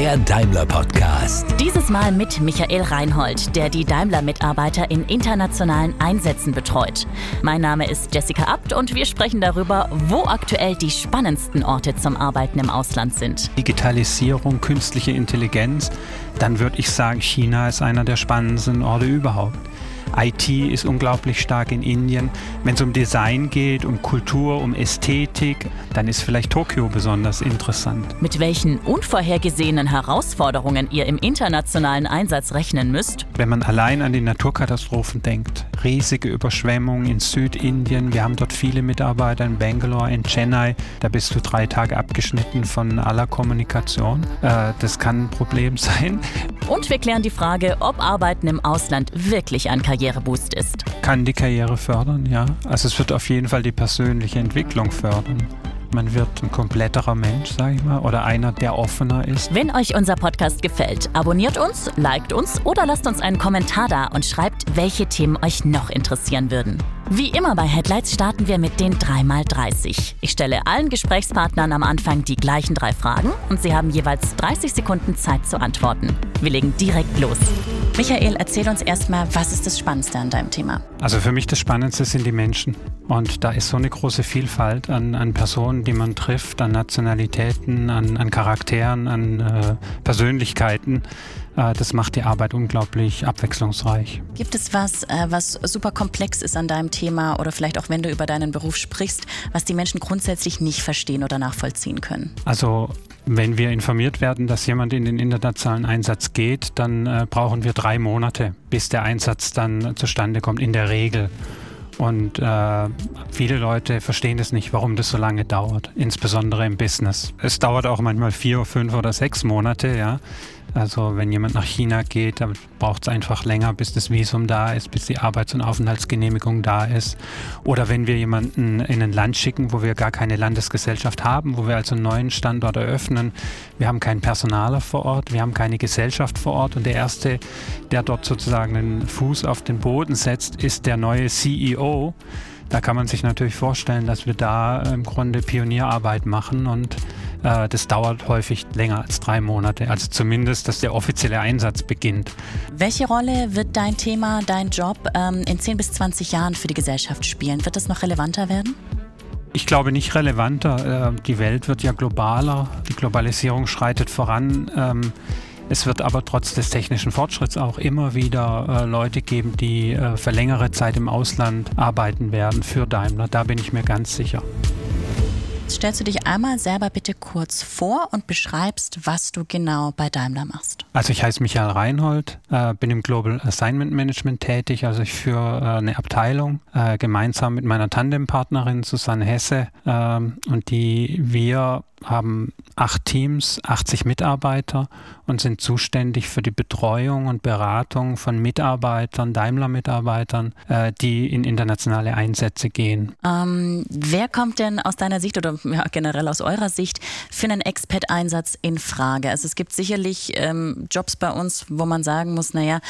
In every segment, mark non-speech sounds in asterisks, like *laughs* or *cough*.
Der Daimler Podcast. Dieses Mal mit Michael Reinhold, der die Daimler-Mitarbeiter in internationalen Einsätzen betreut. Mein Name ist Jessica Abt und wir sprechen darüber, wo aktuell die spannendsten Orte zum Arbeiten im Ausland sind. Digitalisierung, künstliche Intelligenz, dann würde ich sagen, China ist einer der spannendsten Orte überhaupt. IT ist unglaublich stark in Indien. Wenn es um Design geht, um Kultur, um Ästhetik, dann ist vielleicht Tokio besonders interessant. Mit welchen unvorhergesehenen Herausforderungen ihr im internationalen Einsatz rechnen müsst? Wenn man allein an die Naturkatastrophen denkt, riesige Überschwemmungen in Südindien, wir haben dort viele Mitarbeiter in Bangalore, in Chennai, da bist du drei Tage abgeschnitten von aller Kommunikation. Äh, das kann ein Problem *laughs* sein. Und wir klären die Frage, ob Arbeiten im Ausland wirklich ein Karriereboost ist. Kann die Karriere fördern, ja. Also es wird auf jeden Fall die persönliche Entwicklung fördern. Man wird ein kompletterer Mensch, sage ich mal, oder einer, der offener ist. Wenn euch unser Podcast gefällt, abonniert uns, liked uns oder lasst uns einen Kommentar da und schreibt, welche Themen euch noch interessieren würden. Wie immer bei Headlights starten wir mit den 3x30. Ich stelle allen Gesprächspartnern am Anfang die gleichen drei Fragen und sie haben jeweils 30 Sekunden Zeit zu antworten. Wir legen direkt los. Michael, erzähl uns erstmal, was ist das Spannendste an deinem Thema? Also für mich das Spannendste sind die Menschen. Und da ist so eine große Vielfalt an, an Personen, die man trifft, an Nationalitäten, an, an Charakteren, an äh, Persönlichkeiten. Äh, das macht die Arbeit unglaublich abwechslungsreich. Gibt es was, äh, was super komplex ist an deinem Thema oder vielleicht auch wenn du über deinen Beruf sprichst, was die Menschen grundsätzlich nicht verstehen oder nachvollziehen können? Also wenn wir informiert werden, dass jemand in den internationalen Einsatz geht, dann äh, brauchen wir drei Monate, bis der Einsatz dann zustande kommt, in der Regel. Und äh, viele Leute verstehen es nicht, warum das so lange dauert, insbesondere im Business. Es dauert auch manchmal vier, fünf oder sechs Monate, ja. Also wenn jemand nach China geht, dann braucht es einfach länger, bis das Visum da ist, bis die Arbeits- und Aufenthaltsgenehmigung da ist. Oder wenn wir jemanden in ein Land schicken, wo wir gar keine Landesgesellschaft haben, wo wir also einen neuen Standort eröffnen. Wir haben keinen Personaler vor Ort, wir haben keine Gesellschaft vor Ort und der Erste, der dort sozusagen den Fuß auf den Boden setzt, ist der neue CEO. Da kann man sich natürlich vorstellen, dass wir da im Grunde Pionierarbeit machen und äh, das dauert häufig länger als drei Monate. Also zumindest, dass der offizielle Einsatz beginnt. Welche Rolle wird dein Thema, dein Job ähm, in 10 bis 20 Jahren für die Gesellschaft spielen? Wird das noch relevanter werden? Ich glaube nicht relevanter. Äh, die Welt wird ja globaler. Die Globalisierung schreitet voran. Ähm, es wird aber trotz des technischen Fortschritts auch immer wieder äh, Leute geben, die für längere Zeit im Ausland arbeiten werden für Daimler. Da bin ich mir ganz sicher. Jetzt stellst du dich einmal selber bitte kurz vor und beschreibst, was du genau bei Daimler machst. Also ich heiße Michael Reinhold, äh, bin im Global Assignment Management tätig. Also ich führe äh, eine Abteilung äh, gemeinsam mit meiner Tandempartnerin Susanne Hesse ähm, und die wir haben acht Teams, 80 Mitarbeiter und sind zuständig für die Betreuung und Beratung von Mitarbeitern, Daimler-Mitarbeitern, die in internationale Einsätze gehen. Ähm, wer kommt denn aus deiner Sicht oder ja, generell aus eurer Sicht für einen Expat-Einsatz in Frage? Also es gibt sicherlich ähm, Jobs bei uns, wo man sagen muss, naja,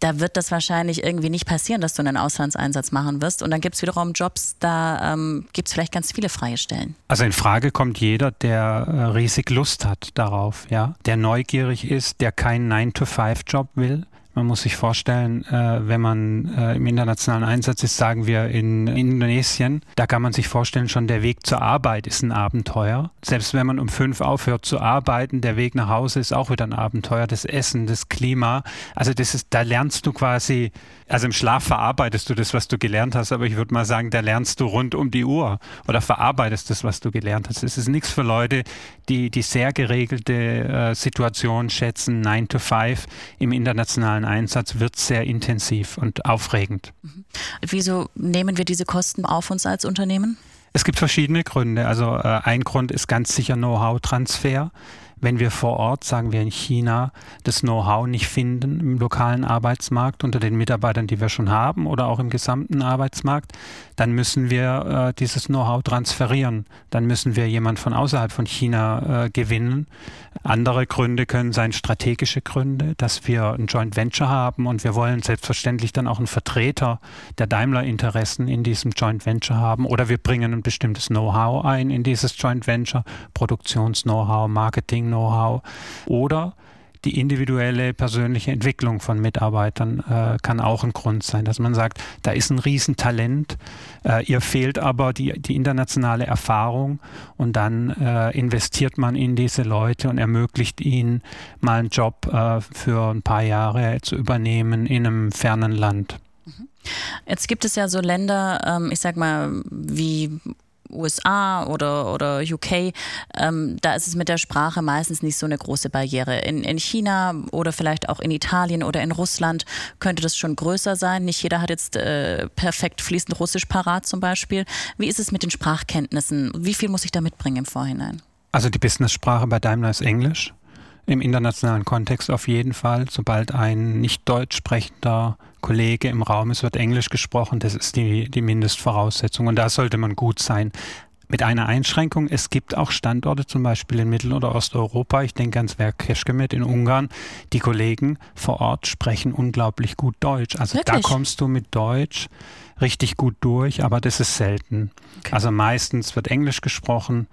da wird das wahrscheinlich irgendwie nicht passieren, dass du einen Auslandseinsatz machen wirst. Und dann gibt es wiederum Jobs, da ähm, gibt es vielleicht ganz viele freie Stellen. Also in Frage kommt jeder, der äh, riesig Lust hat darauf, ja, der neugierig ist, der keinen 9-to-5-Job will, man muss sich vorstellen, äh, wenn man äh, im internationalen Einsatz ist, sagen wir in Indonesien, da kann man sich vorstellen, schon der Weg zur Arbeit ist ein Abenteuer. Selbst wenn man um fünf aufhört zu arbeiten, der Weg nach Hause ist auch wieder ein Abenteuer. Das Essen, das Klima, also das ist, da lernst du quasi, also im Schlaf verarbeitest du das, was du gelernt hast, aber ich würde mal sagen, da lernst du rund um die Uhr oder verarbeitest das, was du gelernt hast. Es ist nichts für Leute, die die sehr geregelte äh, Situation schätzen, 9 to 5 im internationalen ein Einsatz wird sehr intensiv und aufregend. Mhm. Wieso nehmen wir diese Kosten auf uns als Unternehmen? Es gibt verschiedene Gründe. Also äh, ein Grund ist ganz sicher Know-how-Transfer wenn wir vor Ort, sagen wir in China, das Know-how nicht finden im lokalen Arbeitsmarkt unter den Mitarbeitern, die wir schon haben oder auch im gesamten Arbeitsmarkt, dann müssen wir äh, dieses Know-how transferieren. Dann müssen wir jemand von außerhalb von China äh, gewinnen. Andere Gründe können sein strategische Gründe, dass wir ein Joint Venture haben und wir wollen selbstverständlich dann auch einen Vertreter der Daimler-Interessen in diesem Joint Venture haben oder wir bringen ein bestimmtes Know-how ein in dieses Joint Venture, Produktions-Know-how, Marketing Know-how. Oder die individuelle persönliche Entwicklung von Mitarbeitern äh, kann auch ein Grund sein, dass man sagt, da ist ein Riesentalent, äh, ihr fehlt aber die, die internationale Erfahrung und dann äh, investiert man in diese Leute und ermöglicht ihnen mal einen Job äh, für ein paar Jahre zu übernehmen in einem fernen Land. Mhm. Jetzt gibt es ja so Länder, ähm, ich sag mal, wie USA oder, oder UK, ähm, da ist es mit der Sprache meistens nicht so eine große Barriere. In, in China oder vielleicht auch in Italien oder in Russland könnte das schon größer sein. Nicht jeder hat jetzt äh, perfekt fließend Russisch parat zum Beispiel. Wie ist es mit den Sprachkenntnissen? Wie viel muss ich da mitbringen im Vorhinein? Also die Business-Sprache bei Daimler ist Englisch. Im internationalen Kontext auf jeden Fall. Sobald ein nicht deutsch sprechender Kollege im Raum ist, wird Englisch gesprochen. Das ist die, die Mindestvoraussetzung. Und da sollte man gut sein. Mit einer Einschränkung, es gibt auch Standorte, zum Beispiel in Mittel- oder Osteuropa, ich denke ans Werk Keschkemet in Ungarn, die Kollegen vor Ort sprechen unglaublich gut Deutsch. Also Wirklich? da kommst du mit Deutsch richtig gut durch, aber das ist selten. Okay. Also meistens wird Englisch gesprochen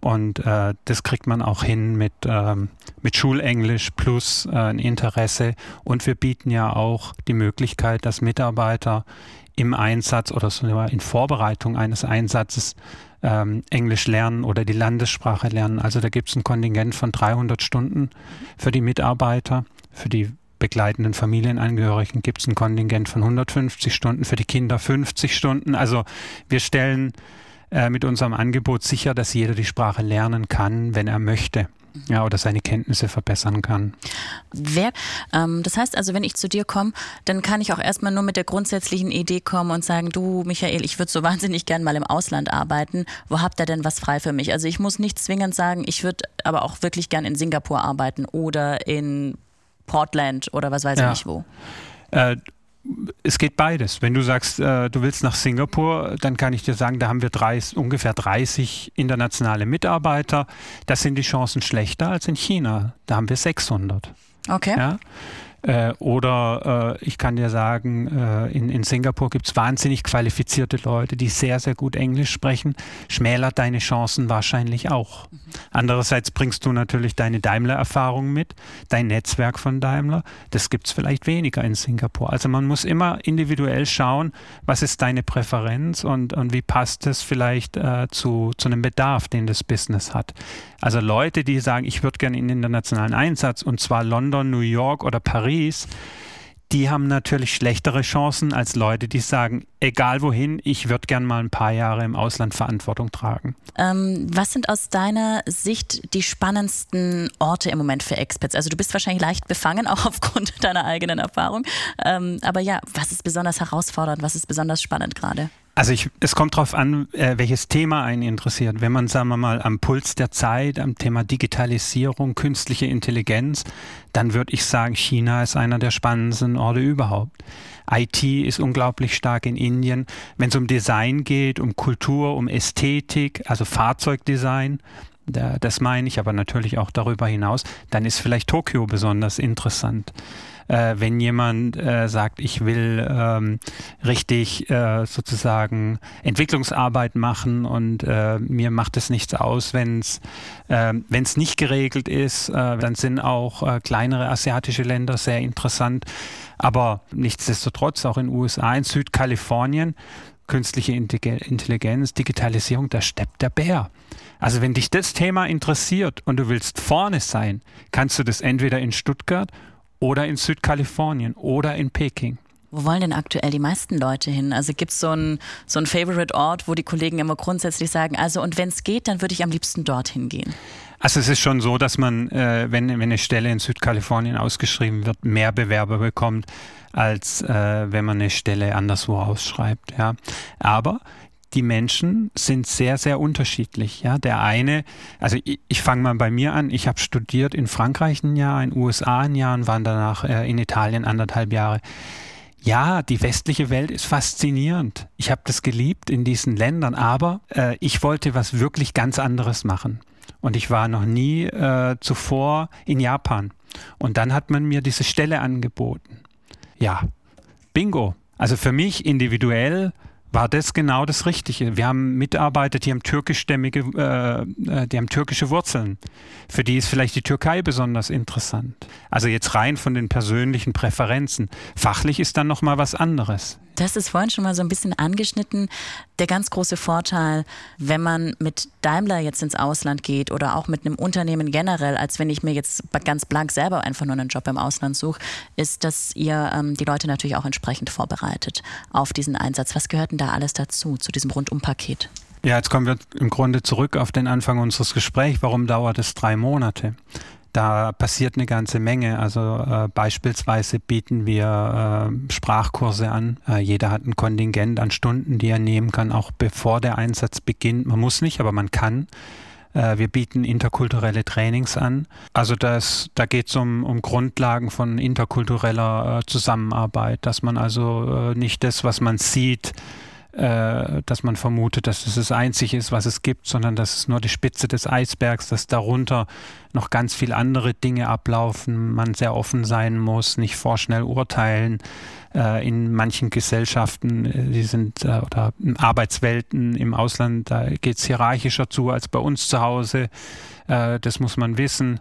und äh, das kriegt man auch hin mit, ähm, mit Schulenglisch plus äh, ein Interesse. Und wir bieten ja auch die Möglichkeit, dass Mitarbeiter im Einsatz oder sogar in Vorbereitung eines Einsatzes ähm, Englisch lernen oder die Landessprache lernen. Also da gibt es ein Kontingent von 300 Stunden für die Mitarbeiter, für die begleitenden Familienangehörigen gibt es ein Kontingent von 150 Stunden, für die Kinder 50 Stunden. Also wir stellen äh, mit unserem Angebot sicher, dass jeder die Sprache lernen kann, wenn er möchte. Ja, oder seine Kenntnisse verbessern kann. Wer, ähm, das heißt also, wenn ich zu dir komme, dann kann ich auch erstmal nur mit der grundsätzlichen Idee kommen und sagen, du Michael, ich würde so *laughs* wahnsinnig gern mal im Ausland arbeiten. Wo habt ihr denn was frei für mich? Also ich muss nicht zwingend sagen, ich würde aber auch wirklich gern in Singapur arbeiten oder in Portland oder was weiß ja. ich nicht wo. Äh, es geht beides. Wenn du sagst, äh, du willst nach Singapur, dann kann ich dir sagen, da haben wir 30, ungefähr 30 internationale Mitarbeiter. Das sind die Chancen schlechter als in China. Da haben wir 600. Okay. Ja? Äh, oder äh, ich kann dir sagen, äh, in, in Singapur gibt es wahnsinnig qualifizierte Leute, die sehr, sehr gut Englisch sprechen. Schmälert deine Chancen wahrscheinlich auch. Andererseits bringst du natürlich deine Daimler-Erfahrung mit, dein Netzwerk von Daimler. Das gibt es vielleicht weniger in Singapur. Also man muss immer individuell schauen, was ist deine Präferenz und, und wie passt es vielleicht äh, zu, zu einem Bedarf, den das Business hat. Also Leute, die sagen, ich würde gerne in den internationalen Einsatz und zwar London, New York oder Paris, die haben natürlich schlechtere Chancen als Leute, die sagen, egal wohin, ich würde gern mal ein paar Jahre im Ausland Verantwortung tragen. Ähm, was sind aus deiner Sicht die spannendsten Orte im Moment für Experts? Also du bist wahrscheinlich leicht befangen, *laughs* auch aufgrund deiner eigenen Erfahrung. Ähm, aber ja, was ist besonders herausfordernd? Was ist besonders spannend gerade? Also ich, es kommt darauf an, äh, welches Thema einen interessiert. Wenn man, sagen wir mal, am Puls der Zeit, am Thema Digitalisierung, künstliche Intelligenz, dann würde ich sagen, China ist einer der spannendsten Orte überhaupt. IT ist unglaublich stark in Indien. Wenn es um Design geht, um Kultur, um Ästhetik, also Fahrzeugdesign, das meine ich, aber natürlich auch darüber hinaus, dann ist vielleicht Tokio besonders interessant äh, wenn jemand äh, sagt, ich will ähm, richtig äh, sozusagen Entwicklungsarbeit machen und äh, mir macht es nichts aus, wenn es äh, wenn's nicht geregelt ist, äh, dann sind auch äh, kleinere asiatische Länder sehr interessant. Aber nichtsdestotrotz auch in USA, in Südkalifornien, künstliche Intelligenz, Digitalisierung, da steppt der Bär. Also wenn dich das Thema interessiert und du willst vorne sein, kannst du das entweder in Stuttgart oder in Südkalifornien oder in Peking. Wo wollen denn aktuell die meisten Leute hin? Also gibt es so einen so Favorite-Ort, wo die Kollegen immer grundsätzlich sagen, also und wenn es geht, dann würde ich am liebsten dorthin gehen? Also es ist schon so, dass man, äh, wenn, wenn eine Stelle in Südkalifornien ausgeschrieben wird, mehr Bewerber bekommt, als äh, wenn man eine Stelle anderswo ausschreibt. Ja. Aber die Menschen sind sehr, sehr unterschiedlich. Ja, der eine, also ich, ich fange mal bei mir an. Ich habe studiert in Frankreich ein Jahr, in den USA ein Jahr und war danach äh, in Italien anderthalb Jahre. Ja, die westliche Welt ist faszinierend. Ich habe das geliebt in diesen Ländern, aber äh, ich wollte was wirklich ganz anderes machen. Und ich war noch nie äh, zuvor in Japan. Und dann hat man mir diese Stelle angeboten. Ja, bingo. Also für mich individuell war das genau das Richtige. Wir haben Mitarbeiter, die haben türkischstämmige, äh, äh, die haben türkische Wurzeln. Für die ist vielleicht die Türkei besonders interessant. Also jetzt rein von den persönlichen Präferenzen. Fachlich ist dann noch mal was anderes. Das ist vorhin schon mal so ein bisschen angeschnitten. Der ganz große Vorteil, wenn man mit Daimler jetzt ins Ausland geht oder auch mit einem Unternehmen generell, als wenn ich mir jetzt ganz blank selber einfach nur einen Job im Ausland suche, ist, dass ihr ähm, die Leute natürlich auch entsprechend vorbereitet auf diesen Einsatz. Was gehört denn da alles dazu, zu diesem Rundumpaket? Ja, jetzt kommen wir im Grunde zurück auf den Anfang unseres Gesprächs. Warum dauert es drei Monate? Da passiert eine ganze Menge. Also äh, beispielsweise bieten wir äh, Sprachkurse an. Äh, jeder hat ein Kontingent an Stunden, die er nehmen kann, auch bevor der Einsatz beginnt. Man muss nicht, aber man kann. Äh, wir bieten interkulturelle Trainings an. Also das, da geht es um, um Grundlagen von interkultureller äh, Zusammenarbeit, dass man also äh, nicht das, was man sieht, äh, dass man vermutet, dass es das Einzige ist, was es gibt, sondern dass es nur die Spitze des Eisbergs, dass darunter noch ganz viele andere Dinge ablaufen, man sehr offen sein muss, nicht vorschnell urteilen. Äh, in manchen Gesellschaften, äh, die sind äh, oder Arbeitswelten im Ausland, da geht es hierarchischer zu als bei uns zu Hause. Das muss man wissen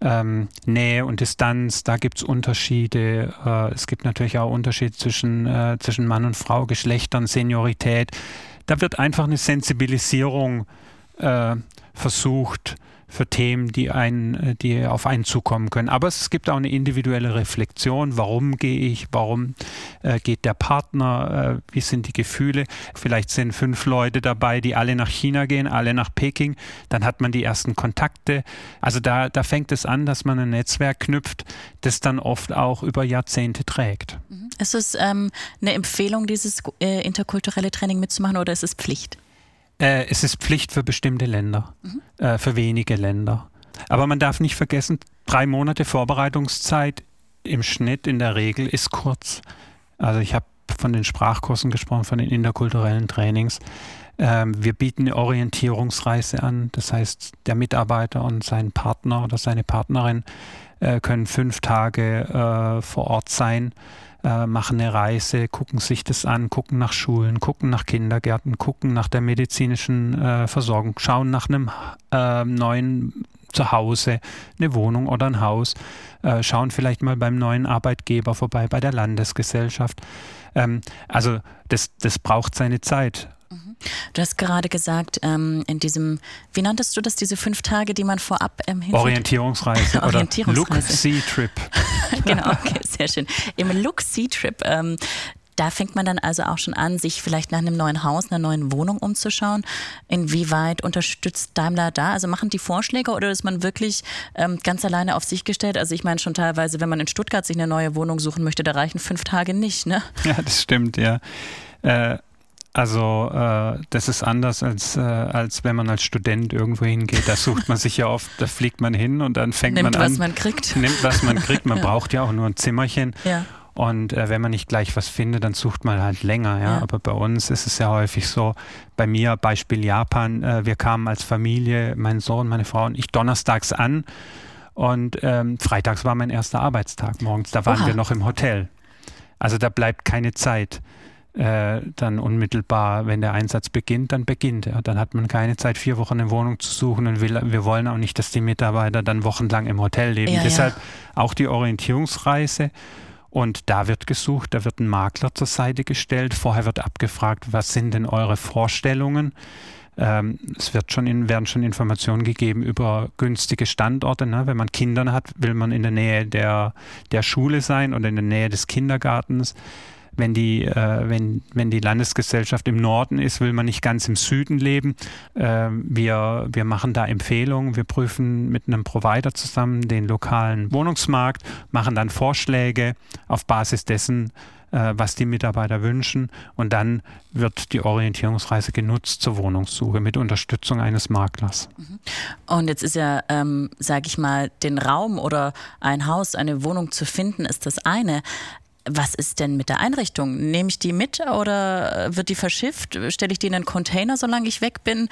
ähm, Nähe und Distanz, da gibt es Unterschiede. Äh, es gibt natürlich auch Unterschiede zwischen, äh, zwischen Mann und Frau, Geschlechtern, Seniorität. Da wird einfach eine Sensibilisierung äh, versucht für Themen, die, ein, die auf einen zukommen können. Aber es gibt auch eine individuelle Reflexion. Warum gehe ich? Warum äh, geht der Partner? Äh, wie sind die Gefühle? Vielleicht sind fünf Leute dabei, die alle nach China gehen, alle nach Peking. Dann hat man die ersten Kontakte. Also da, da fängt es an, dass man ein Netzwerk knüpft, das dann oft auch über Jahrzehnte trägt. Mhm. Ist es ähm, eine Empfehlung, dieses äh, interkulturelle Training mitzumachen oder ist es Pflicht? Äh, es ist Pflicht für bestimmte Länder, mhm. äh, für wenige Länder. Aber man darf nicht vergessen, drei Monate Vorbereitungszeit im Schnitt in der Regel ist kurz. Also ich habe von den Sprachkursen gesprochen, von den interkulturellen Trainings. Ähm, wir bieten eine Orientierungsreise an. Das heißt, der Mitarbeiter und sein Partner oder seine Partnerin äh, können fünf Tage äh, vor Ort sein äh, machen eine Reise, gucken sich das an, gucken nach Schulen, gucken nach Kindergärten, gucken nach der medizinischen äh, Versorgung, schauen nach einem äh, neuen Zuhause, eine Wohnung oder ein Haus, äh, schauen vielleicht mal beim neuen Arbeitgeber vorbei, bei der Landesgesellschaft. Ähm, also das, das braucht seine Zeit. Du hast gerade gesagt, ähm, in diesem, wie nanntest du das, diese fünf Tage, die man vorab ähm? Orientierungsreise, *laughs* Orientierungsreise. oder Look-See-Trip. *laughs* genau, okay, sehr schön. Im Look-See-Trip, ähm, da fängt man dann also auch schon an, sich vielleicht nach einem neuen Haus, einer neuen Wohnung umzuschauen. Inwieweit unterstützt Daimler da? Also machen die Vorschläge oder ist man wirklich ähm, ganz alleine auf sich gestellt? Also ich meine schon teilweise, wenn man in Stuttgart sich eine neue Wohnung suchen möchte, da reichen fünf Tage nicht, ne? Ja, das stimmt, ja. Äh, also äh, das ist anders als, äh, als wenn man als Student irgendwo hingeht. Da sucht man sich ja oft, da fliegt man hin und dann fängt nimmt, man an. was man kriegt. Nimmt, was man kriegt. Man ja. *laughs* braucht ja auch nur ein Zimmerchen. Ja. Und äh, wenn man nicht gleich was findet, dann sucht man halt länger. Ja? ja? Aber bei uns ist es ja häufig so, bei mir Beispiel Japan, äh, wir kamen als Familie, mein Sohn, meine Frau und ich donnerstags an und ähm, freitags war mein erster Arbeitstag morgens. Da waren Oha. wir noch im Hotel. Also da bleibt keine Zeit äh, dann unmittelbar, wenn der Einsatz beginnt, dann beginnt er. Dann hat man keine Zeit, vier Wochen eine Wohnung zu suchen und will, wir wollen auch nicht, dass die Mitarbeiter dann wochenlang im Hotel leben. Ja, Deshalb ja. auch die Orientierungsreise. Und da wird gesucht, da wird ein Makler zur Seite gestellt. Vorher wird abgefragt, was sind denn eure Vorstellungen? Ähm, es wird schon in, werden schon Informationen gegeben über günstige Standorte. Ne? Wenn man Kinder hat, will man in der Nähe der, der Schule sein oder in der Nähe des Kindergartens wenn die, äh, wenn, wenn die Landesgesellschaft im Norden ist, will man nicht ganz im Süden leben. Äh, wir, wir machen da Empfehlungen, wir prüfen mit einem Provider zusammen den lokalen Wohnungsmarkt, machen dann Vorschläge auf Basis dessen, äh, was die Mitarbeiter wünschen und dann wird die Orientierungsreise genutzt zur Wohnungssuche mit Unterstützung eines Maklers. Mhm. Und jetzt ist ja, ähm, sage ich mal, den Raum oder ein Haus, eine Wohnung zu finden, ist das eine. Was ist denn mit der Einrichtung? Nehme ich die mit oder wird die verschifft? Stelle ich die in einen Container, solange ich weg bin?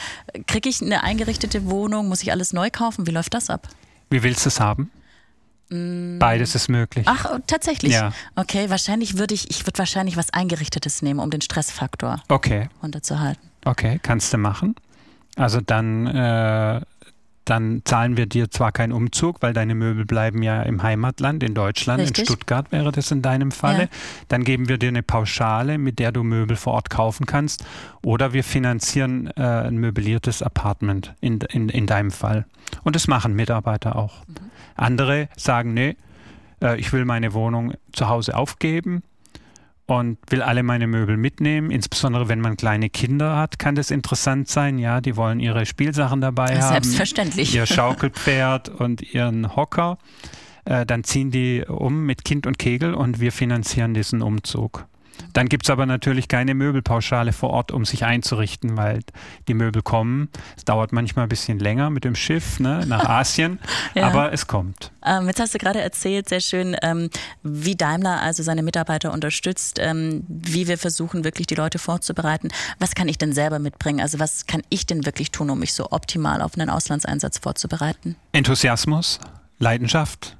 Kriege ich eine eingerichtete Wohnung? Muss ich alles neu kaufen? Wie läuft das ab? Wie willst du es haben? Mm. Beides ist möglich. Ach, oh, tatsächlich? Ja. Okay, wahrscheinlich würde ich, ich würde wahrscheinlich was Eingerichtetes nehmen, um den Stressfaktor okay. runterzuhalten. Okay, kannst du machen. Also dann äh, dann zahlen wir dir zwar keinen Umzug, weil deine Möbel bleiben ja im Heimatland, in Deutschland, Richtig. in Stuttgart wäre das in deinem Falle. Ja. Dann geben wir dir eine Pauschale, mit der du Möbel vor Ort kaufen kannst. Oder wir finanzieren äh, ein möbliertes Apartment in, in, in deinem Fall. Und das machen Mitarbeiter auch. Mhm. Andere sagen, nee, äh, ich will meine Wohnung zu Hause aufgeben und will alle meine Möbel mitnehmen. Insbesondere wenn man kleine Kinder hat, kann das interessant sein. Ja, die wollen ihre Spielsachen dabei haben. Selbstverständlich. Ihr *laughs* Schaukelpferd und ihren Hocker. Äh, dann ziehen die um mit Kind und Kegel und wir finanzieren diesen Umzug. Dann gibt es aber natürlich keine Möbelpauschale vor Ort, um sich einzurichten, weil die Möbel kommen. Es dauert manchmal ein bisschen länger mit dem Schiff ne, nach *laughs* Asien, ja. aber es kommt. Ähm, jetzt hast du gerade erzählt, sehr schön, ähm, wie Daimler also seine Mitarbeiter unterstützt, ähm, wie wir versuchen, wirklich die Leute vorzubereiten. Was kann ich denn selber mitbringen? Also was kann ich denn wirklich tun, um mich so optimal auf einen Auslandseinsatz vorzubereiten? Enthusiasmus, Leidenschaft,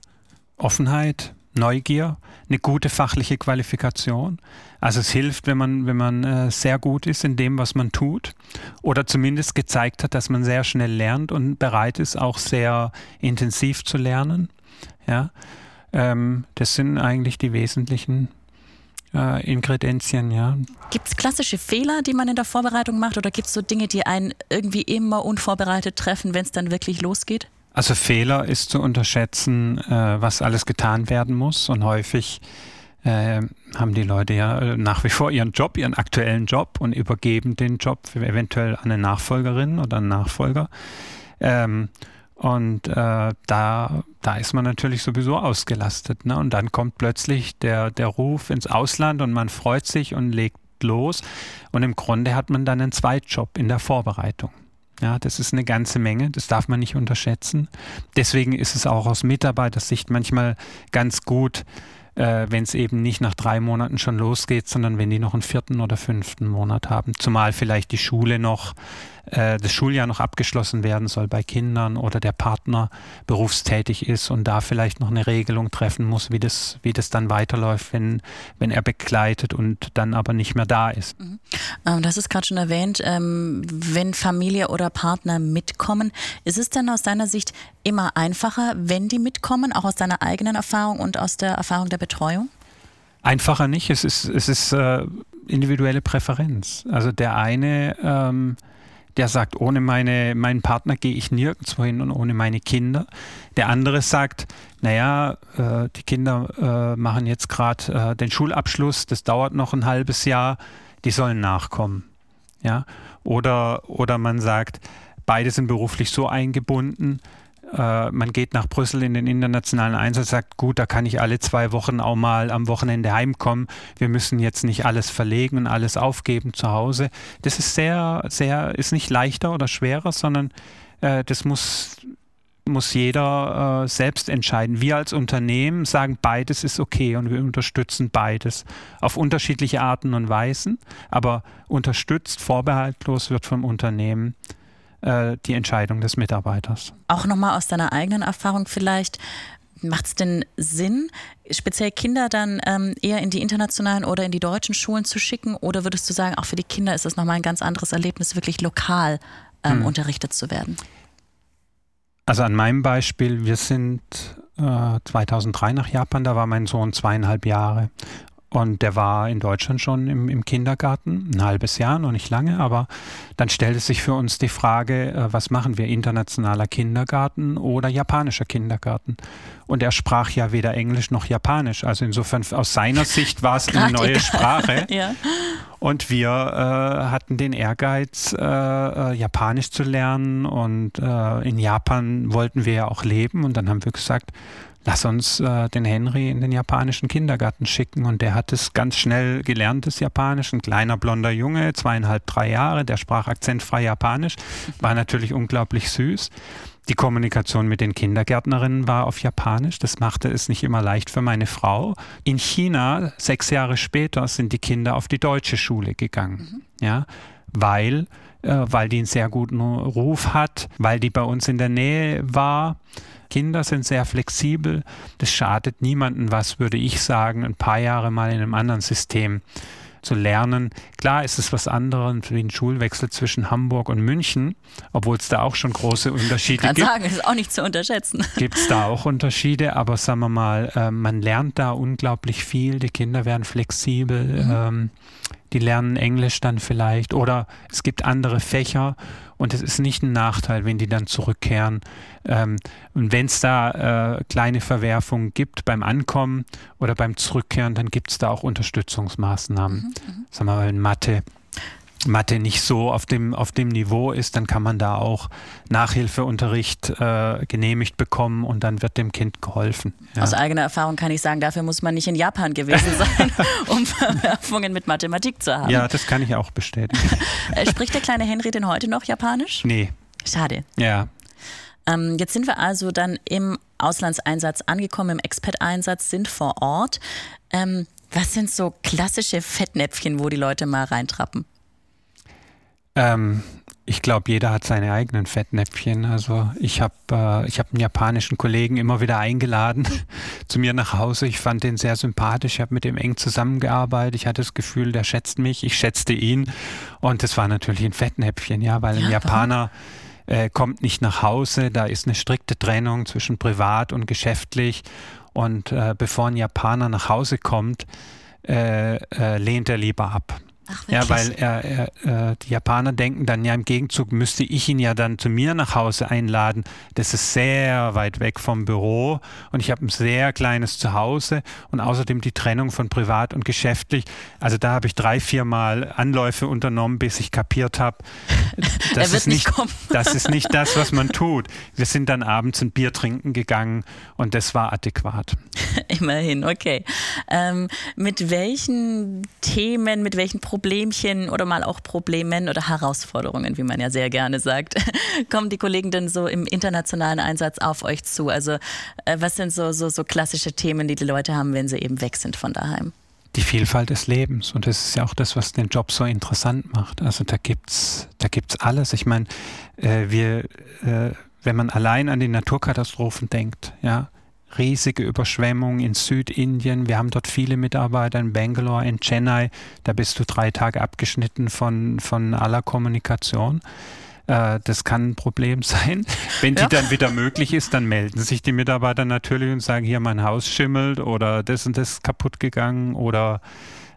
Offenheit, Neugier, eine gute fachliche Qualifikation. Also es hilft, wenn man, wenn man äh, sehr gut ist in dem, was man tut oder zumindest gezeigt hat, dass man sehr schnell lernt und bereit ist, auch sehr intensiv zu lernen. Ja, ähm, das sind eigentlich die wesentlichen äh, Ingredienzien, ja. Gibt es klassische Fehler, die man in der Vorbereitung macht oder gibt es so Dinge, die einen irgendwie immer unvorbereitet treffen, wenn es dann wirklich losgeht? Also Fehler ist zu unterschätzen, äh, was alles getan werden muss und häufig äh, haben die Leute ja äh, nach wie vor ihren Job, ihren aktuellen Job und übergeben den Job eventuell an eine Nachfolgerin oder einen Nachfolger. Ähm, und äh, da, da ist man natürlich sowieso ausgelastet. Ne? Und dann kommt plötzlich der, der Ruf ins Ausland und man freut sich und legt los. Und im Grunde hat man dann einen Zweitjob in der Vorbereitung. Ja, das ist eine ganze Menge, das darf man nicht unterschätzen. Deswegen ist es auch aus Mitarbeitersicht manchmal ganz gut, äh, wenn es eben nicht nach drei Monaten schon losgeht, sondern wenn die noch einen vierten oder fünften Monat haben. Zumal vielleicht die Schule noch äh, das Schuljahr noch abgeschlossen werden soll bei Kindern oder der Partner berufstätig ist und da vielleicht noch eine Regelung treffen muss, wie das, wie das dann weiterläuft, wenn, wenn er begleitet und dann aber nicht mehr da ist. Mhm. Ähm, das ist gerade schon erwähnt, ähm, wenn Familie oder Partner mitkommen, ist es denn aus deiner Sicht immer einfacher, wenn die mitkommen, auch aus deiner eigenen Erfahrung und aus der Erfahrung der Betreuung? Einfacher nicht, es ist, es ist äh, individuelle Präferenz. Also der eine ähm, der sagt, ohne meine, meinen Partner gehe ich nirgendwo hin und ohne meine Kinder. Der andere sagt, naja, äh, die Kinder äh, machen jetzt gerade äh, den Schulabschluss, das dauert noch ein halbes Jahr, die sollen nachkommen. Ja? Oder, oder man sagt, beide sind beruflich so eingebunden, äh, man geht nach Brüssel in den internationalen Einsatz, sagt, gut, da kann ich alle zwei Wochen auch mal am Wochenende heimkommen. Wir müssen jetzt nicht alles verlegen und alles aufgeben zu Hause. Das ist sehr, sehr, ist nicht leichter oder schwerer, sondern äh, das muss muss jeder äh, selbst entscheiden. Wir als Unternehmen sagen, beides ist okay und wir unterstützen beides auf unterschiedliche Arten und Weisen, aber unterstützt, vorbehaltlos wird vom Unternehmen äh, die Entscheidung des Mitarbeiters. Auch nochmal aus deiner eigenen Erfahrung vielleicht. Macht es denn Sinn, speziell Kinder dann ähm, eher in die internationalen oder in die deutschen Schulen zu schicken? Oder würdest du sagen, auch für die Kinder ist es nochmal ein ganz anderes Erlebnis, wirklich lokal ähm, hm. unterrichtet zu werden? Also an meinem Beispiel, wir sind äh, 2003 nach Japan, da war mein Sohn zweieinhalb Jahre. Und der war in Deutschland schon im, im, Kindergarten, ein halbes Jahr, noch nicht lange, aber dann stellte sich für uns die Frage, äh, was machen wir, internationaler Kindergarten oder japanischer Kindergarten? Und er sprach ja weder Englisch noch Japanisch. Also insofern aus seiner *laughs* Sicht war es eine neue Sprache. *laughs* ja. Und wir äh, hatten den Ehrgeiz, äh, äh, Japanisch zu lernen. Und äh, in Japan wollten wir ja auch leben. Und dann haben wir gesagt, lass uns äh, den Henry in den japanischen Kindergarten schicken. Und der hat es ganz schnell gelernt, das Japanisch. Ein kleiner blonder Junge, zweieinhalb, drei Jahre, der sprach akzentfrei Japanisch, war natürlich unglaublich süß. Die Kommunikation mit den Kindergärtnerinnen war auf Japanisch. Das machte es nicht immer leicht für meine Frau. In China, sechs Jahre später, sind die Kinder auf die deutsche Schule gegangen. Mhm. Ja, weil äh, weil die einen sehr guten Ruf hat, weil die bei uns in der Nähe war. Kinder sind sehr flexibel. Das schadet niemandem was, würde ich sagen, ein paar Jahre mal in einem anderen System zu lernen. Klar ist es was anderes wie ein Schulwechsel zwischen Hamburg und München, obwohl es da auch schon große Unterschiede ich kann gibt. sagen, ist auch nicht zu unterschätzen. Gibt es da auch Unterschiede, aber sagen wir mal, äh, man lernt da unglaublich viel. Die Kinder werden flexibel. Mhm. Ähm, die lernen Englisch dann vielleicht oder es gibt andere Fächer und es ist nicht ein Nachteil, wenn die dann zurückkehren. Ähm, und wenn es da äh, kleine Verwerfungen gibt beim Ankommen oder beim Zurückkehren, dann gibt es da auch Unterstützungsmaßnahmen. Mhm, mhm, Sagen wir mal in Mathe Mathe nicht so auf dem, auf dem Niveau ist, dann kann man da auch Nachhilfeunterricht äh, genehmigt bekommen und dann wird dem Kind geholfen. Ja. Aus eigener Erfahrung kann ich sagen, dafür muss man nicht in Japan gewesen *laughs* sein, um Verwerfungen mit Mathematik zu haben. Ja, das kann ich auch bestätigen. *laughs* Äh, spricht der kleine Henry denn heute noch Japanisch? Nee. Schade. Ja. Ähm, jetzt sind wir also dann im Auslandseinsatz angekommen, im Expat-Einsatz, sind vor Ort. Ähm, was sind so klassische Fettnäpfchen, wo die Leute mal reintrappen? Ähm, ich glaube, jeder hat seine eigenen Fettnäpfchen. Also ich habe äh, ich hab einen japanischen Kollegen immer wieder eingeladen *laughs* zu mir nach Hause. Ich fand den sehr sympathisch. Ich habe mit ihm eng zusammengearbeitet. Ich hatte das Gefühl, der schätzt mich. Ich schätzte ihn. Und das war natürlich ein Fettnäpfchen, ja, weil ein ja, Japaner äh, kommt nicht nach Hause. Da ist eine strikte Trennung zwischen privat und geschäftlich. Und äh, bevor ein Japaner nach Hause kommt, äh, äh, lehnt er lieber ab. Ach, ja, weil er, er, äh, die Japaner denken dann, ja, im Gegenzug müsste ich ihn ja dann zu mir nach Hause einladen. Das ist sehr weit weg vom Büro und ich habe ein sehr kleines Zuhause und außerdem die Trennung von privat und geschäftlich. Also da habe ich drei, vier Mal Anläufe unternommen, bis ich kapiert habe, *laughs* das, ist nicht, *laughs* das ist nicht das, was man tut. Wir sind dann abends ein Bier trinken gegangen und das war adäquat. *laughs* Immerhin, okay. Ähm, mit welchen Themen, mit welchen Problemen Problemchen oder mal auch Problemen oder Herausforderungen, wie man ja sehr gerne sagt, *laughs* kommen die Kollegen denn so im internationalen Einsatz auf euch zu? Also äh, was sind so, so, so klassische Themen, die die Leute haben, wenn sie eben weg sind von daheim? die Vielfalt des Lebens. Und das ist ja auch das, was den Job so interessant macht. Also da gibt's, da gibt's alles. Ich meine, äh, wir, äh, wenn man allein an die Naturkatastrophen denkt, ja, riesige Überschwemmungen in Südindien. Wir haben dort viele Mitarbeiter in Bangalore, in Chennai. Da bist du drei Tage abgeschnitten von, von aller Kommunikation. Äh, das kann ein Problem *laughs* sein. Wenn die ja. dann wieder möglich ist, dann melden sich die Mitarbeiter natürlich und sagen, hier mein Haus schimmelt oder das und das kaputt gegangen oder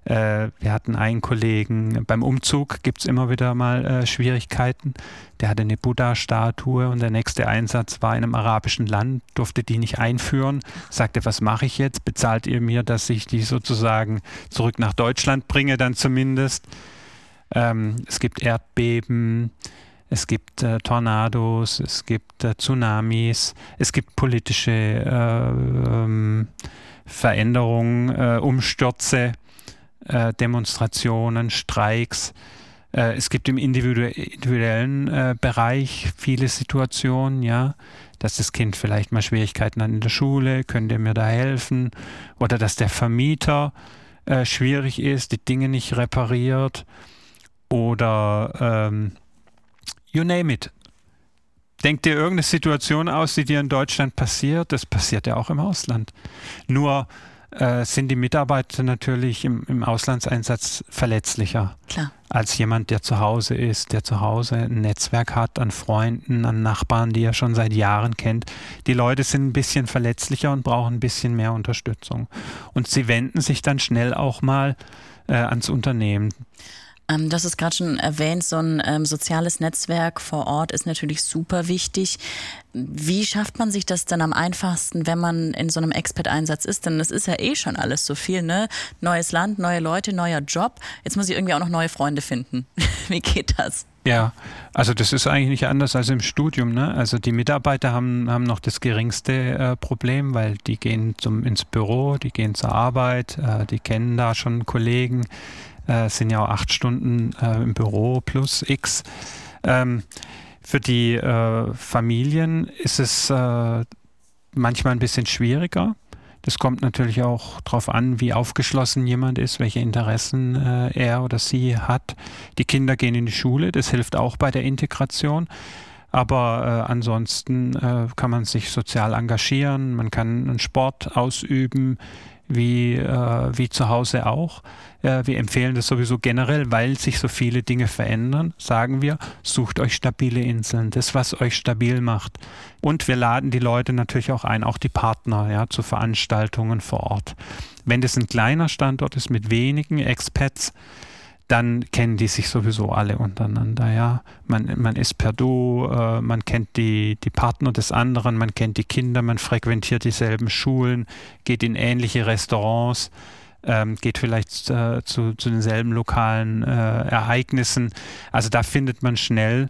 äh, wir hatten einen Kollegen, beim Umzug gibt es immer wieder mal äh, Schwierigkeiten. Der hatte eine Buddha-Statue und der nächste Einsatz war in einem arabischen Land, durfte die nicht einführen. Sagte, was mache ich jetzt? Bezahlt ihr mir, dass ich die sozusagen zurück nach Deutschland bringe, dann zumindest? Ähm, es gibt Erdbeben. Es gibt äh, Tornados, es gibt äh, Tsunamis, es gibt politische äh, ähm, Veränderungen, äh, Umstürze äh, Demonstrationen, Streiks. Äh, es gibt im individuellen äh, Bereich viele Situationen, ja, dass das Kind vielleicht mal Schwierigkeiten hat in der Schule, könnt ihr mir da helfen? Oder dass der Vermieter schwierig ist, die Dinge nicht repariert. Oder ähm, you name it. Denkt dir irgendeine Situation aus, die dir in Deutschland passiert? Das passiert ja auch im Ausland. Nur äh, sind die Mitarbeiter natürlich im, im Auslandseinsatz verletzlicher Klar. als jemand, der zu Hause ist, der zu Hause ein Netzwerk hat an Freunden, an Nachbarn, die er schon seit Jahren kennt. Die Leute sind ein bisschen verletzlicher und brauchen ein bisschen mehr Unterstützung. Und sie wenden sich dann schnell auch mal äh, ans Unternehmen. Ähm, das ist gerade schon erwähnt, so ein ähm, soziales Netzwerk vor Ort ist natürlich super wichtig. Wie schafft man sich das dann am einfachsten, wenn man in so einem Expert-Einsatz ist? Denn es ist ja eh schon alles so viel, ne? Neues Land, neue Leute, neuer Job. Jetzt muss ich irgendwie auch noch neue Freunde finden. *laughs* Wie geht das? Ja, also das ist eigentlich nicht anders als im Studium. Ne? Also die Mitarbeiter haben, haben noch das geringste äh, Problem, weil die gehen zum, ins Büro, die gehen zur Arbeit, äh, die kennen da schon Kollegen, äh, sind ja auch acht Stunden äh, im Büro plus X. Ähm, für die äh, Familien ist es äh, manchmal ein bisschen schwieriger. Das kommt natürlich auch darauf an, wie aufgeschlossen jemand ist, welche Interessen äh, er oder sie hat. Die Kinder gehen in die Schule, das hilft auch bei der Integration. Aber äh, ansonsten äh, kann man sich sozial engagieren, man kann einen Sport ausüben, wie, äh, wie zu Hause auch. Äh, wir empfehlen das sowieso generell, weil sich so viele Dinge verändern, sagen wir, sucht euch stabile Inseln, das, was euch stabil macht. Und wir laden die Leute natürlich auch ein, auch die Partner, ja, zu Veranstaltungen vor Ort. Wenn das ein kleiner Standort ist mit wenigen Expats, dann kennen die sich sowieso alle untereinander. Ja, man, man ist per Du, äh, man kennt die, die Partner des anderen, man kennt die Kinder, man frequentiert dieselben Schulen, geht in ähnliche Restaurants. Ähm, geht vielleicht äh, zu, zu denselben lokalen äh, Ereignissen. Also da findet man schnell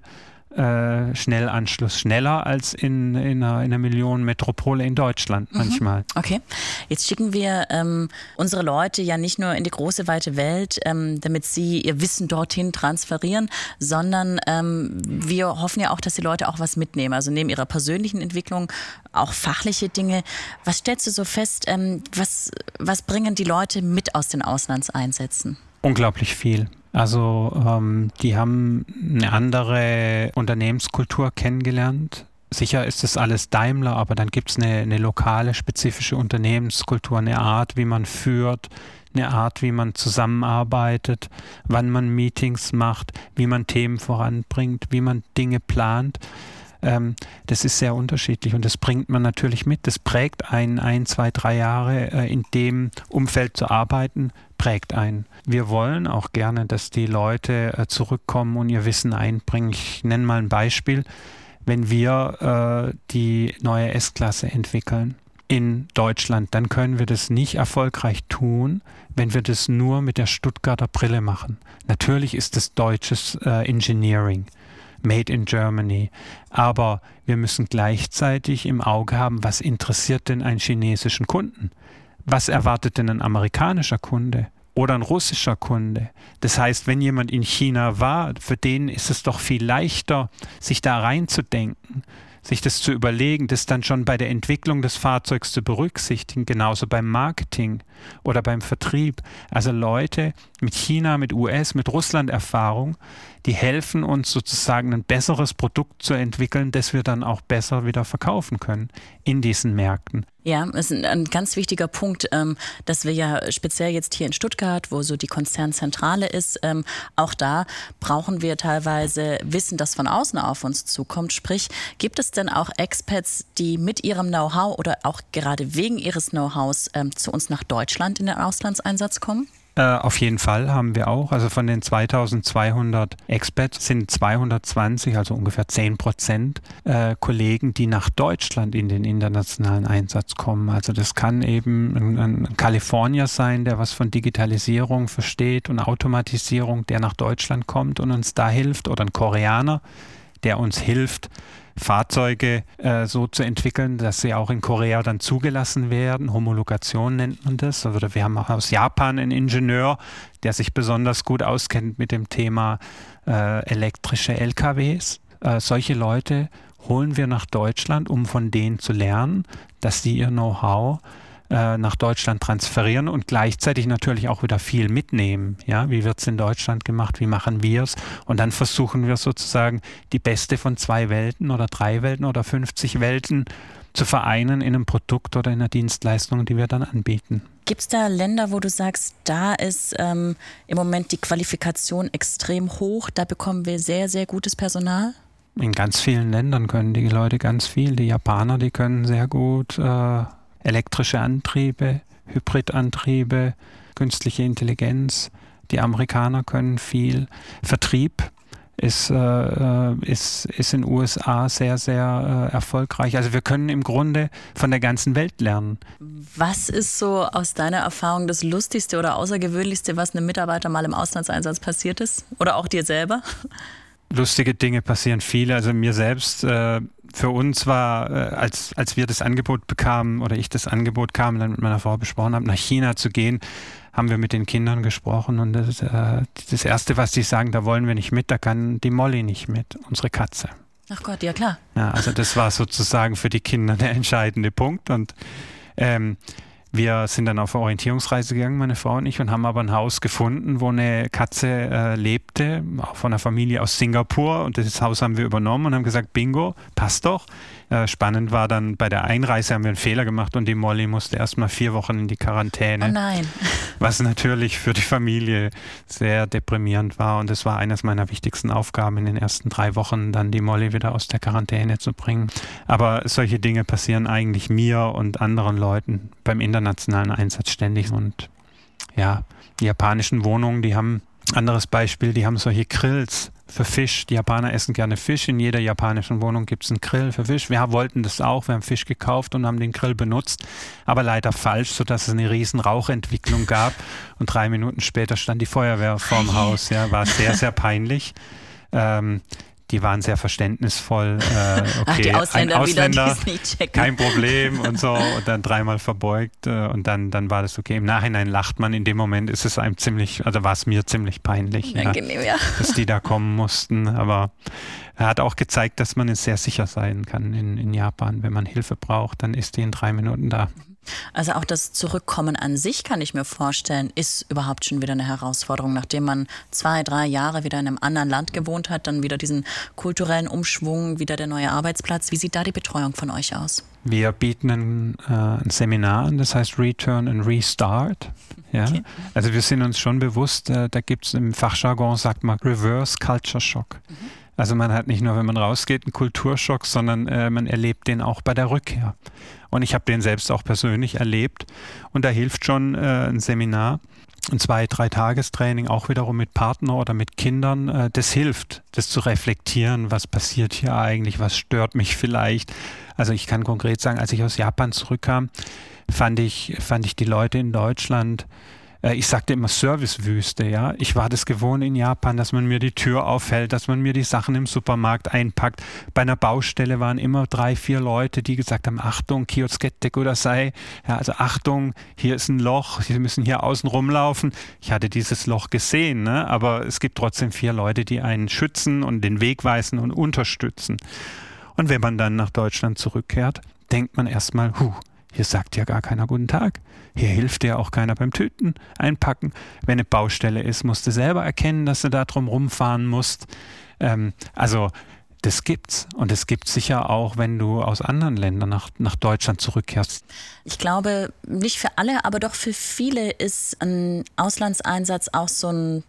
äh, Schnellanschluss, schneller als in, in, einer, in einer Millionenmetropole in Deutschland mhm. manchmal. Okay, jetzt schicken wir ähm, unsere Leute ja nicht nur in die große weite Welt, ähm, damit sie ihr Wissen dorthin transferieren, sondern ähm, wir hoffen ja auch, dass die Leute auch was mitnehmen, also neben ihrer persönlichen Entwicklung auch fachliche Dinge. Was stellst du so fest, ähm, was, was bringen die Leute mit aus den Auslandseinsätzen? Unglaublich viel. Also ähm, die haben eine andere Unternehmenskultur kennengelernt. Sicher ist es alles Daimler, aber dann gibt es eine, eine lokale, spezifische Unternehmenskultur, eine Art, wie man führt, eine Art, wie man zusammenarbeitet, wann man Meetings macht, wie man Themen voranbringt, wie man Dinge plant. Ähm, das ist sehr unterschiedlich und das bringt man natürlich mit. Das prägt einen ein, zwei, drei Jahre äh, in dem Umfeld zu arbeiten, prägt einen. Wir wollen auch gerne, dass die Leute äh, zurückkommen und ihr Wissen einbringen. Ich nenne mal ein Beispiel. Wenn wir äh, die neue S-Klasse entwickeln, in Deutschland, dann können wir das nicht erfolgreich tun, wenn wir das nur mit der Stuttgarter Brille machen. Natürlich ist es deutsches äh, Engineering. Made in Germany. Aber wir müssen gleichzeitig im Auge haben, was interessiert denn einen chinesischen Kunden? Was erwartet denn ein amerikanischer Kunde? Oder ein russischer Kunde. Das heißt, wenn jemand in China war, für den ist es doch viel leichter, sich da reinzudenken, sich das zu überlegen, das dann schon bei der Entwicklung des Fahrzeugs zu berücksichtigen, genauso beim Marketing oder beim Vertrieb. Also Leute mit China, mit US, mit Russland Erfahrung, die helfen uns sozusagen ein besseres Produkt zu entwickeln, das wir dann auch besser wieder verkaufen können in diesen Märkten. Ja, das ist ein ganz wichtiger Punkt, ähm, dass wir ja speziell jetzt hier in Stuttgart, wo so die Konzernzentrale ist, ähm, auch da brauchen wir teilweise Wissen, das von außen auf uns zukommt. Sprich, gibt es denn auch Expats, die mit ihrem Know-how oder auch gerade wegen ihres Know-hows ähm, zu uns nach Deutschland in den Auslandseinsatz kommen? Äh, auf jeden Fall haben wir auch. Also von den 2200 Experts sind 220, also ungefähr 10 Prozent äh, Kollegen, die nach Deutschland in den internationalen Einsatz kommen. Also das kann eben ein, ein Kalifornier sein, der was von Digitalisierung versteht und Automatisierung, der nach Deutschland kommt und uns da hilft, oder ein Koreaner, der uns hilft, Fahrzeuge äh, so zu entwickeln, dass sie auch in Korea dann zugelassen werden. Homologation nennt man das. Also wir haben aus Japan einen Ingenieur, der sich besonders gut auskennt mit dem Thema äh, elektrische LKWs. Äh, solche Leute holen wir nach Deutschland, um von denen zu lernen, dass sie ihr Know-how äh, nach Deutschland transferieren und gleichzeitig natürlich auch wieder viel mitnehmen. Ja, wie wird es in Deutschland gemacht? Wie machen wir es? Und dann versuchen wir sozusagen die beste von zwei Welten oder drei Welten oder 50 Welten zu vereinen in einem Produkt oder in einer Dienstleistung, die wir dann anbieten. Gibt es da Länder, wo du sagst, da ist ähm, im Moment die Qualifikation extrem hoch, da bekommen wir sehr, sehr gutes Personal? In ganz vielen Ländern können die Leute ganz viel. Die Japaner, die können sehr gut äh, elektrische Antriebe, Hybridantriebe, künstliche Intelligenz. Die Amerikaner können viel. Vertrieb ist, äh, äh ist, ist in den USA sehr, sehr äh, erfolgreich. Also wir können im Grunde von der ganzen Welt lernen. Was ist so aus deiner Erfahrung das Lustigste oder Außergewöhnlichste, was einem Mitarbeiter mal im Auslandseinsatz passiert ist? Oder auch dir selber? Lustige Dinge passieren viele. Also mir selbst äh, für uns war, äh, als, als wir das Angebot bekamen oder ich das Angebot kam, dann mit meiner Frau besprochen habe, nach China zu gehen, haben wir mit den Kindern gesprochen und das, äh, das Erste, was die sagen, da wollen wir nicht mit, da kann die Molly nicht mit, unsere Katze. Ach Gott, ja klar. Ja, also das war sozusagen für die Kinder der entscheidende Punkt und ähm, Wir sind dann auf Orientierungsreise gegangen, meine Frau und ich, und haben aber ein Haus gefunden, wo eine Katze äh, lebte, von einer Familie aus Singapur. Und das Haus haben wir übernommen und haben gesagt, bingo, passt doch. Äh, spannend war dann, bei der Einreise haben wir einen Fehler gemacht und die Molly musste erst mal vier Wochen in die Quarantäne. Oh nein. *laughs* Was natürlich für die Familie sehr deprimierend war. Und es war eines meiner wichtigsten Aufgaben in den ersten drei Wochen, dann die Molly wieder aus der Quarantäne zu bringen. Aber solche Dinge passieren eigentlich mir und anderen Leuten beim internationalen Einsatz ständig. Und ja, die japanischen Wohnungen, die haben, anderes Beispiel, die haben solche Grills für Fisch. Die Japaner essen gerne Fisch. In jeder japanischen Wohnung gibt es einen Grill für Fisch. Wir wollten das auch. Wir haben Fisch gekauft und haben den Grill benutzt, aber leider falsch, sodass es eine riesen Rauchentwicklung gab. Und drei Minuten später stand die Feuerwehr vorm *laughs* Haus. Ja, war sehr, sehr peinlich. Ähm, die waren sehr verständnisvoll. Äh, okay, *laughs* Ach, die Ausländer, ein Ausländer wieder, kein Problem und so und dann dreimal verbeugt äh, und dann, dann war das okay. Im Nachhinein lacht man, in dem Moment ist es einem ziemlich, also war es mir ziemlich peinlich, ja, ja. dass die da kommen mussten, aber er hat auch gezeigt, dass man es sehr sicher sein kann in, in Japan. Wenn man Hilfe braucht, dann ist die in drei Minuten da. Also auch das Zurückkommen an sich, kann ich mir vorstellen, ist überhaupt schon wieder eine Herausforderung, nachdem man zwei, drei Jahre wieder in einem anderen Land gewohnt hat, dann wieder diesen kulturellen Umschwung, wieder der neue Arbeitsplatz. Wie sieht da die Betreuung von euch aus? Wir bieten ein, äh, ein Seminar an, das heißt Return and Restart. Ja? Okay. Also wir sind uns schon bewusst, äh, da gibt es im Fachjargon, sagt man Reverse Culture Shock. Mhm. Also man hat nicht nur, wenn man rausgeht, einen Kulturschock, sondern äh, man erlebt den auch bei der Rückkehr. Und ich habe den selbst auch persönlich erlebt. Und da hilft schon äh, ein Seminar, ein zwei, drei Tagestraining, auch wiederum mit Partner oder mit Kindern. Äh, das hilft, das zu reflektieren, was passiert hier eigentlich, was stört mich vielleicht. Also ich kann konkret sagen, als ich aus Japan zurückkam, fand ich, fand ich die Leute in Deutschland ich sagte immer Servicewüste, ja. Ich war das gewohnt in Japan, dass man mir die Tür aufhält, dass man mir die Sachen im Supermarkt einpackt. Bei einer Baustelle waren immer drei, vier Leute, die gesagt haben, Achtung, Kioskette oder sei, ja, also Achtung, hier ist ein Loch, Sie müssen hier außen rumlaufen. Ich hatte dieses Loch gesehen, ne? aber es gibt trotzdem vier Leute, die einen schützen und den Weg weisen und unterstützen. Und wenn man dann nach Deutschland zurückkehrt, denkt man erstmal, huh, hier sagt ja gar keiner guten Tag. Hier hilft dir auch keiner beim Tüten einpacken. Wenn eine Baustelle ist, musst du selber erkennen, dass du da drum rumfahren musst. Ähm, also das gibt's. Und es gibt sicher auch, wenn du aus anderen Ländern nach, nach Deutschland zurückkehrst. Ich glaube, nicht für alle, aber doch für viele ist ein Auslandseinsatz auch so ein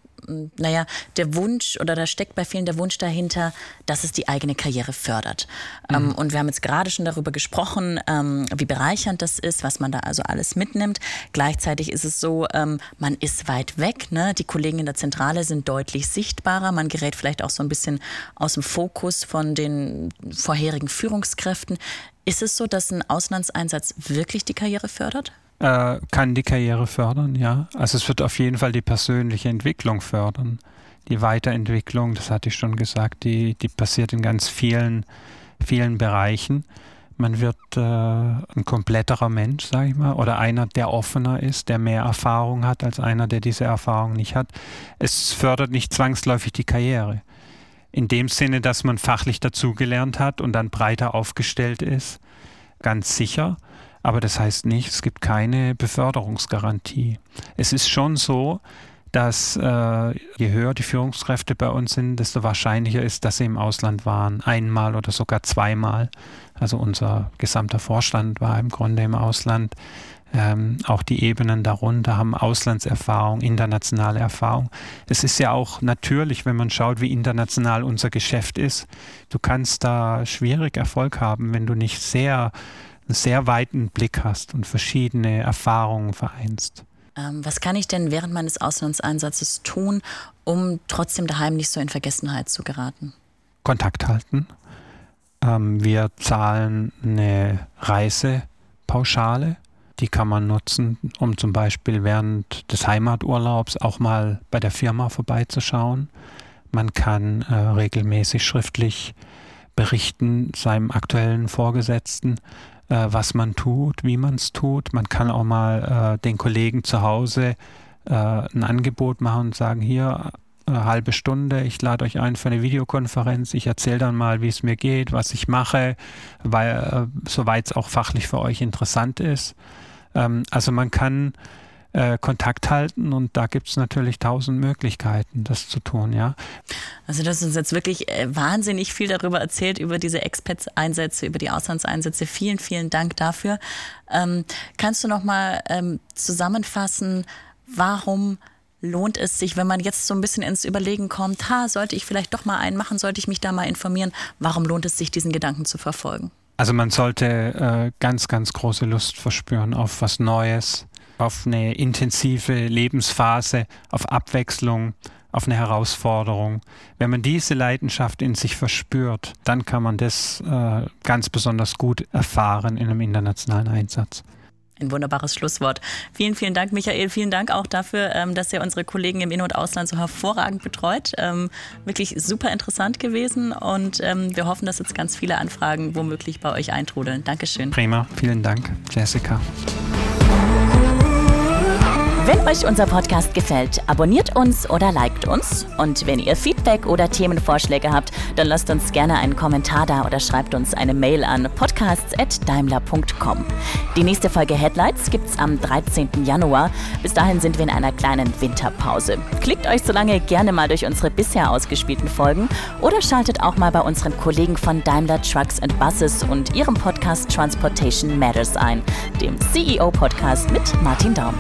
naja, der Wunsch oder da steckt bei vielen der Wunsch dahinter, dass es die eigene Karriere fördert. Mhm. Ähm, und wir haben jetzt gerade schon darüber gesprochen, ähm, wie bereichernd das ist, was man da also alles mitnimmt. Gleichzeitig ist es so, ähm, man ist weit weg. Ne? Die Kollegen in der Zentrale sind deutlich sichtbarer. Man gerät vielleicht auch so ein bisschen aus dem Fokus von den vorherigen Führungskräften. Ist es so, dass ein Auslandseinsatz wirklich die Karriere fördert? Äh, kann die Karriere fördern, ja. Also es wird auf jeden Fall die persönliche Entwicklung fördern. Die Weiterentwicklung, das hatte ich schon gesagt, die, die passiert in ganz vielen, vielen Bereichen. Man wird äh, ein kompletterer Mensch, sage ich mal, oder einer, der offener ist, der mehr Erfahrung hat als einer, der diese Erfahrung nicht hat. Es fördert nicht zwangsläufig die Karriere. In dem Sinne, dass man fachlich dazugelernt hat und dann breiter aufgestellt ist, ganz sicher. Aber das heißt nicht, es gibt keine Beförderungsgarantie. Es ist schon so, dass äh, je höher die Führungskräfte bei uns sind, desto wahrscheinlicher ist, dass sie im Ausland waren. Einmal oder sogar zweimal. Also unser gesamter Vorstand war im Grunde im Ausland. Ähm, auch die Ebenen darunter haben Auslandserfahrung, internationale Erfahrung. Es ist ja auch natürlich, wenn man schaut, wie international unser Geschäft ist. Du kannst da schwierig Erfolg haben, wenn du nicht sehr einen sehr weiten Blick hast und verschiedene Erfahrungen vereinst. Ähm, was kann ich denn während meines Auslandseinsatzes tun, um trotzdem daheim nicht so in Vergessenheit zu geraten? Kontakt halten. Ähm, wir zahlen eine Reisepauschale. Die kann man nutzen, um zum Beispiel während des Heimaturlaubs auch mal bei der Firma vorbeizuschauen. Man kann äh, regelmäßig schriftlich berichten seinem aktuellen Vorgesetzten, äh, was man tut, wie man es tut. Man kann auch mal äh, den Kollegen zu Hause äh, ein Angebot machen und sagen, hier, eine halbe Stunde, ich lade euch ein für eine Videokonferenz, ich erzähle dann mal, wie es mir geht, was ich mache, weil äh, soweit es auch fachlich für euch interessant ist. Ähm, also man kann äh, Kontakt halten und da gibt es natürlich tausend Möglichkeiten, das zu tun, ja. Also du hast uns jetzt wirklich äh, wahnsinnig viel darüber erzählt, über diese Expats-Einsätze, über die Auslandseinsätze. Vielen, vielen Dank dafür. Ähm, kannst du noch mal ähm, zusammenfassen, warum lohnt es sich, wenn man jetzt so ein bisschen ins Überlegen kommt, ha, sollte ich vielleicht doch mal einen machen, sollte ich mich da mal informieren, warum lohnt es sich, diesen Gedanken zu verfolgen? Also man sollte äh, ganz, ganz große Lust verspüren auf was Neues, auf eine intensive Lebensphase, auf Abwechslung, auf eine Herausforderung. Wenn man diese Leidenschaft in sich verspürt, dann kann man das äh, ganz besonders gut erfahren in einem internationalen Einsatz. Ein wunderbares Schlusswort. Vielen, vielen Dank, Michael. Vielen Dank auch dafür, ähm, dass ihr unsere Kollegen im In- und Ausland so hervorragend betreut. Ähm, wirklich super interessant gewesen und ähm, wir hoffen, dass jetzt ganz viele Anfragen womöglich bei euch eintrudeln. Dankeschön. Prima. Vielen Dank, Jessica. Wenn euch unser Podcast gefällt, abonniert uns oder liked uns. Und wenn ihr Feedback oder Themenvorschläge habt, dann lasst uns gerne einen Kommentar da oder schreibt uns eine Mail an podcasts.daimler.com. Die nächste Folge Headlights gibt's am 13. Januar. Bis dahin sind wir in einer kleinen Winterpause. Klickt euch so lange gerne mal durch unsere bisher ausgespielten Folgen oder schaltet auch mal bei unseren Kollegen von Daimler Trucks and Buses und ihrem Podcast Transportation Matters ein, dem CEO-Podcast mit Martin Daum.